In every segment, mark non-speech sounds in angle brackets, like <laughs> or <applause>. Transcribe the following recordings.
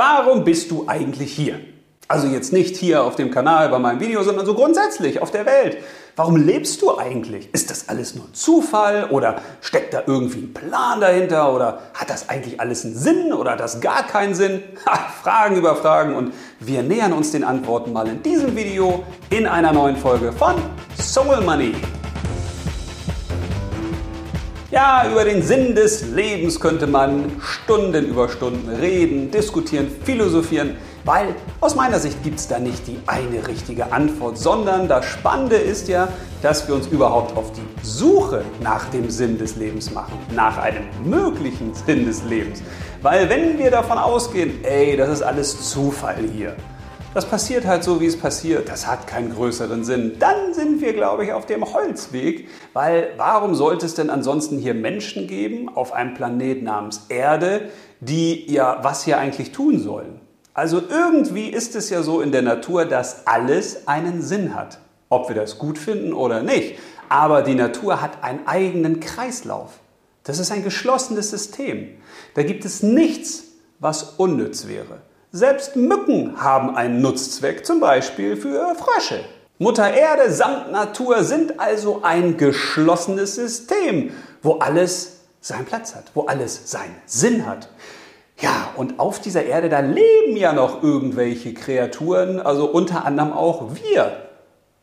Warum bist du eigentlich hier? Also jetzt nicht hier auf dem Kanal bei meinem Video, sondern so grundsätzlich auf der Welt. Warum lebst du eigentlich? Ist das alles nur Zufall oder steckt da irgendwie ein Plan dahinter oder hat das eigentlich alles einen Sinn oder hat das gar keinen Sinn? <laughs> Ha, Fragen über Fragen und wir nähern uns den Antworten mal in diesem Video in einer neuen Folge von Soul Money. Ja, über den Sinn des Lebens könnte man Stunden über Stunden reden, diskutieren, philosophieren, weil aus meiner Sicht gibt es da nicht die eine richtige Antwort, sondern das Spannende ist ja, dass wir uns überhaupt auf die Suche nach dem Sinn des Lebens machen, nach einem möglichen Sinn des Lebens. Weil wenn wir davon ausgehen, ey, das ist alles Zufall hier, das passiert halt so, wie es passiert. Das hat keinen größeren Sinn. Dann sind wir, glaube ich, auf dem Holzweg, weil warum sollte es denn ansonsten hier Menschen geben auf einem Planet namens Erde, die ja was hier eigentlich tun sollen? Also irgendwie ist es ja so in der Natur, dass alles einen Sinn hat. Ob wir das gut finden oder nicht. Aber die Natur hat einen eigenen Kreislauf. Das ist ein geschlossenes System. Da gibt es nichts, was unnütz wäre. Selbst Mücken haben einen Nutzzweck, zum Beispiel für Frösche. Mutter Erde samt Natur sind also ein geschlossenes System, wo alles seinen Platz hat, wo alles seinen Sinn hat. Ja, und auf dieser Erde, da leben ja noch irgendwelche Kreaturen, also unter anderem auch wir.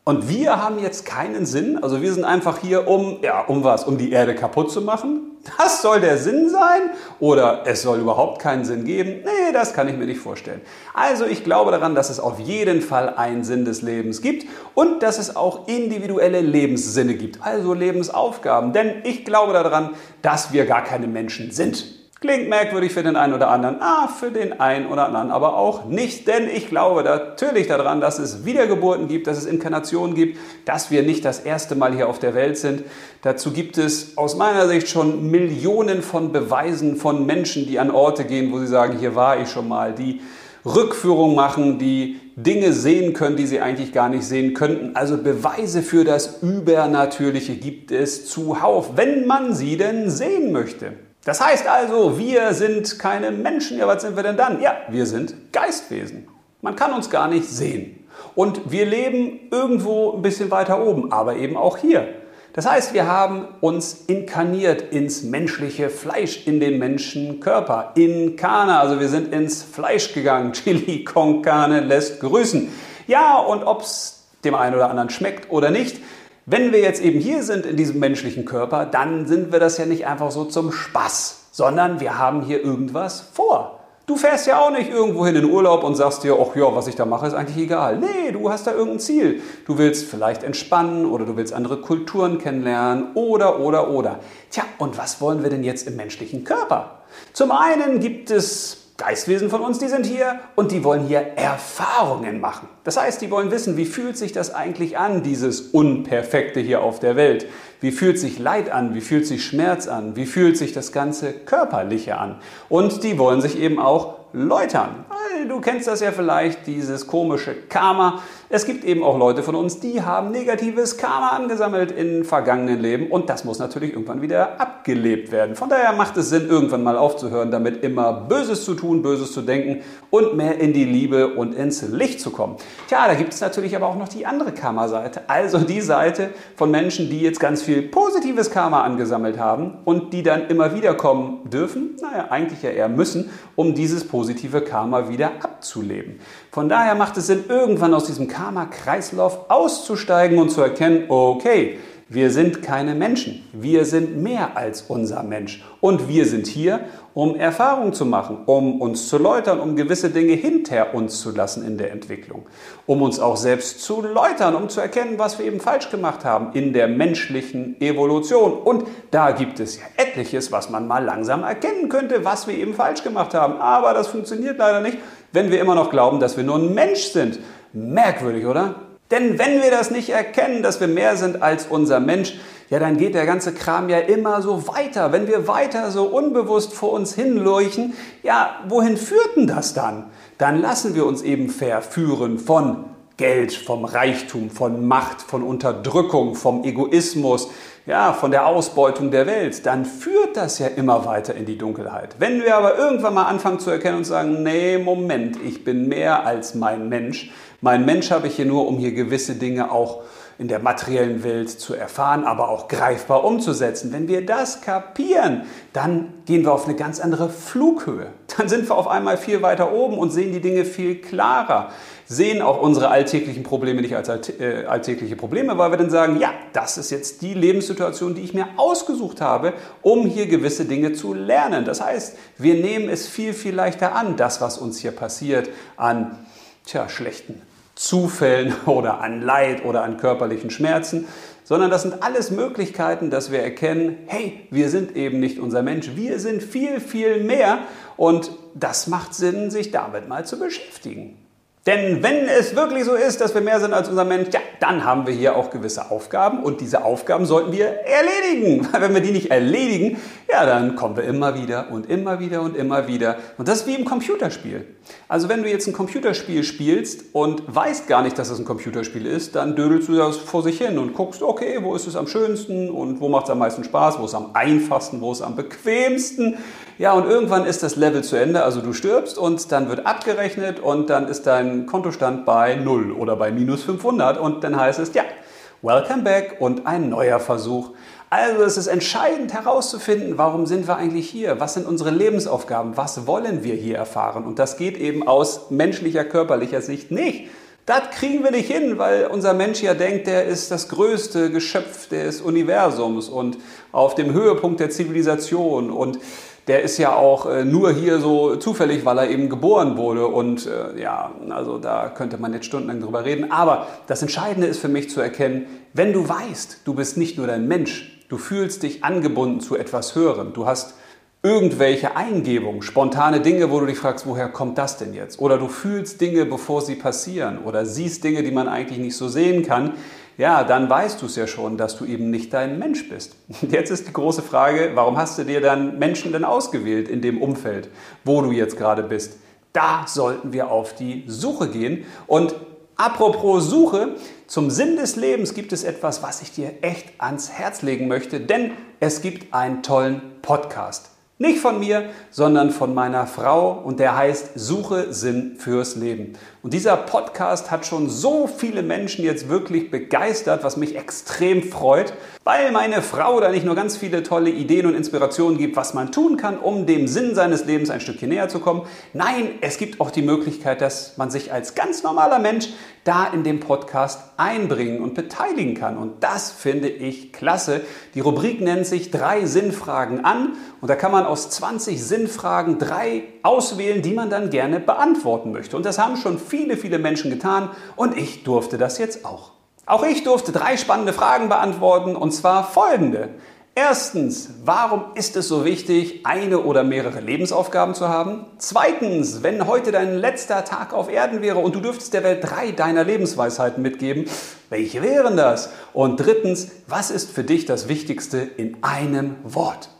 Und wir haben jetzt keinen Sinn. Also wir sind einfach hier, um, ja, um was? Um die Erde kaputt zu machen? Das soll der Sinn sein? Oder es soll überhaupt keinen Sinn geben? Nee, das kann ich mir nicht vorstellen. Also ich glaube daran, dass es auf jeden Fall einen Sinn des Lebens gibt und dass es auch individuelle Lebenssinne gibt, also Lebensaufgaben. Denn ich glaube daran, dass wir gar keine Menschen sind. Klingt merkwürdig für den einen oder anderen, ah, für den einen oder anderen aber auch nicht, denn ich glaube natürlich daran, dass es Wiedergeburten gibt, dass es Inkarnationen gibt, dass wir nicht das erste Mal hier auf der Welt sind. Dazu gibt es aus meiner Sicht schon Millionen von Beweisen von Menschen, die an Orte gehen, wo sie sagen, hier war ich schon mal, die Rückführung machen, die Dinge sehen können, die sie eigentlich gar nicht sehen könnten. Also Beweise für das Übernatürliche gibt es zuhauf, wenn man sie denn sehen möchte. Das heißt also, wir sind keine Menschen. Ja, was sind wir denn dann? Ja, wir sind Geistwesen. Man kann uns gar nicht sehen. Und wir leben irgendwo ein bisschen weiter oben, aber eben auch hier. Das heißt, wir haben uns inkarniert ins menschliche Fleisch, in den Menschenkörper. Inkarne, also wir sind ins Fleisch gegangen. <laughs> Chili con carne lässt grüßen. Ja, und ob es dem einen oder anderen schmeckt oder nicht, wenn wir jetzt eben hier sind in diesem menschlichen Körper, dann sind wir das ja nicht einfach so zum Spaß, sondern wir haben hier irgendwas vor. Du fährst ja auch nicht irgendwo hin in Urlaub und sagst dir, ach ja, was ich da mache, ist eigentlich egal. Nee, du hast da irgendein Ziel. Du willst vielleicht entspannen oder du willst andere Kulturen kennenlernen oder, oder, oder. Tja, und was wollen wir denn jetzt im menschlichen Körper? Zum einen gibt es Geistwesen von uns, die sind hier und die wollen hier Erfahrungen machen. Das heißt, die wollen wissen, wie fühlt sich das eigentlich an, dieses Unperfekte hier auf der Welt? Wie fühlt sich Leid an? Wie fühlt sich Schmerz an? Wie fühlt sich das ganze Körperliche an? Und die wollen sich eben auch läutern. Du kennst das ja vielleicht, dieses komische Karma. Es gibt eben auch Leute von uns, die haben negatives Karma angesammelt in vergangenen Leben und das muss natürlich irgendwann wieder abgelebt werden. Von daher macht es Sinn, irgendwann mal aufzuhören, damit immer Böses zu tun, Böses zu denken und mehr in die Liebe und ins Licht zu kommen. Tja, da gibt es natürlich aber auch noch die andere Karma-Seite, also die Seite von Menschen, die jetzt ganz viel positives Karma angesammelt haben und die dann immer wieder kommen dürfen, naja, eigentlich ja eher müssen, um dieses positive Karma wieder abzuleben. Von daher macht es Sinn, irgendwann aus diesem Karma-Kreislauf auszusteigen und zu erkennen, okay, wir sind keine Menschen. Wir sind mehr als unser Mensch. Und wir sind hier, um Erfahrungen zu machen, um uns zu läutern, um gewisse Dinge hinter uns zu lassen in der Entwicklung. Um uns auch selbst zu läutern, um zu erkennen, was wir eben falsch gemacht haben in der menschlichen Evolution. Und da gibt es ja etliches, was man mal langsam erkennen könnte, was wir eben falsch gemacht haben. Aber das funktioniert leider nicht, wenn wir immer noch glauben, dass wir nur ein Mensch sind. Merkwürdig, oder? Denn wenn wir das nicht erkennen, dass wir mehr sind als unser Mensch, ja, dann geht der ganze Kram ja immer so weiter. Wenn wir weiter so unbewusst vor uns hinleuchten, ja, wohin führt denn das dann? Dann lassen wir uns eben verführen von Geld, vom Reichtum, von Macht, von Unterdrückung, vom Egoismus, ja, von der Ausbeutung der Welt, dann führt das ja immer weiter in die Dunkelheit. Wenn wir aber irgendwann mal anfangen zu erkennen und sagen, nee, Moment, ich bin mehr als mein Mensch. Mein Mensch habe ich hier nur, um hier gewisse Dinge auch in der materiellen Welt zu erfahren, aber auch greifbar umzusetzen. Wenn wir das kapieren, dann gehen wir auf eine ganz andere Flughöhe. Dann sind wir auf einmal viel weiter oben und sehen die Dinge viel klarer, sehen auch unsere alltäglichen Probleme nicht als äh, alltägliche Probleme, weil wir dann sagen, ja, das ist jetzt die Lebenssituation, die ich mir ausgesucht habe, um hier gewisse Dinge zu lernen. Das heißt, wir nehmen es viel, viel leichter an, das, was uns hier passiert, an tja, schlechten Zufällen <laughs> oder an Leid oder an körperlichen Schmerzen, sondern das sind alles Möglichkeiten, dass wir erkennen, hey, wir sind eben nicht unser Mensch, wir sind viel, viel mehr und das macht Sinn, sich damit mal zu beschäftigen. Denn wenn es wirklich so ist, dass wir mehr sind als unser Mensch, ja, dann haben wir hier auch gewisse Aufgaben und diese Aufgaben sollten wir erledigen. <laughs> Weil wenn wir die nicht erledigen, ja, dann kommen wir immer wieder und immer wieder und immer wieder. Und das ist wie im Computerspiel. Also wenn du jetzt ein Computerspiel spielst und weißt gar nicht, dass es ein Computerspiel ist, dann dödelst du das vor sich hin und guckst, okay, wo ist es am schönsten und wo macht es am meisten Spaß, wo ist es am einfachsten, wo ist es am bequemsten. Ja, und irgendwann ist das Level zu Ende, also du stirbst und dann wird abgerechnet und dann ist dein Kontostand bei 0 oder bei minus 500 und dann heißt es, ja, welcome back und ein neuer Versuch. Also es ist entscheidend herauszufinden, warum sind wir eigentlich hier? Was sind unsere Lebensaufgaben? Was wollen wir hier erfahren? Und das geht eben aus menschlicher, körperlicher Sicht nicht. Das kriegen wir nicht hin, weil unser Mensch ja denkt, der ist das größte Geschöpf des Universums und auf dem Höhepunkt der Zivilisation und der ist ja auch äh, nur hier so zufällig, weil er eben geboren wurde. Und äh, ja, also da könnte man jetzt stundenlang drüber reden. Aber das Entscheidende ist für mich zu erkennen, wenn du weißt, du bist nicht nur dein Mensch, du fühlst dich angebunden zu etwas Höherem, du hast irgendwelche Eingebungen, spontane Dinge, wo du dich fragst, woher kommt das denn jetzt? Oder du fühlst Dinge, bevor sie passieren oder siehst Dinge, die man eigentlich nicht so sehen kann, ja, dann weißt du es ja schon, dass du eben nicht dein Mensch bist. <laughs> Jetzt ist die große Frage, warum hast du dir dann Menschen denn ausgewählt in dem Umfeld, wo du jetzt gerade bist? Da sollten wir auf die Suche gehen. Und apropos Suche, zum Sinn des Lebens gibt es etwas, was ich dir echt ans Herz legen möchte, denn es gibt einen tollen Podcast. Nicht von mir, sondern von meiner Frau und der heißt Suche Sinn fürs Leben. Und dieser Podcast hat schon so viele Menschen jetzt wirklich begeistert, was mich extrem freut, weil meine Frau da nicht nur ganz viele tolle Ideen und Inspirationen gibt, was man tun kann, um dem Sinn seines Lebens ein Stückchen näher zu kommen. Nein, es gibt auch die Möglichkeit, dass man sich als ganz normaler Mensch da in dem Podcast einbringen und beteiligen kann. Und das finde ich klasse. Die Rubrik nennt sich drei Sinnfragen an und da kann man aus 20 Sinnfragen drei auswählen, die man dann gerne beantworten möchte. Und das haben schon viele, viele Menschen getan und ich durfte das jetzt auch. Auch ich durfte drei spannende Fragen beantworten und zwar folgende. Erstens, warum ist es so wichtig, eine oder mehrere Lebensaufgaben zu haben? Zweitens, wenn heute dein letzter Tag auf Erden wäre und du dürftest der Welt drei deiner Lebensweisheiten mitgeben, welche wären das? Und drittens, was ist für dich das Wichtigste in einem Wort?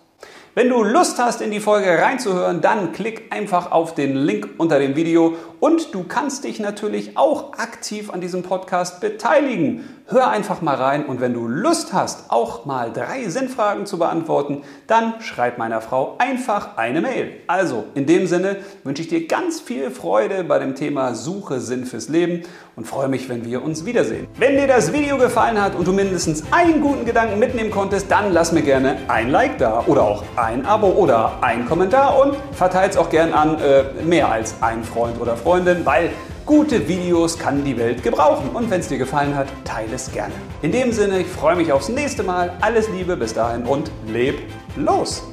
Wenn du Lust hast, in die Folge reinzuhören, dann klick einfach auf den Link unter dem Video und du kannst dich natürlich auch aktiv an diesem Podcast beteiligen. Hör einfach mal rein und wenn du Lust hast, auch mal drei Sinnfragen zu beantworten, dann schreib meiner Frau einfach eine Mail. Also, in dem Sinne wünsche ich dir ganz viel Freude bei dem Thema Suche Sinn fürs Leben und freue mich, wenn wir uns wiedersehen. Wenn dir das Video gefallen hat und du mindestens einen guten Gedanken mitnehmen konntest, dann lass mir gerne ein Like da oder auch ein Abo oder ein Kommentar und verteile es auch gern an äh, mehr als ein Freund oder Freundin, weil Gute Videos kann die Welt gebrauchen und wenn es dir gefallen hat, teile es gerne. In dem Sinne, ich freue mich aufs nächste Mal. Alles Liebe bis dahin und leb los!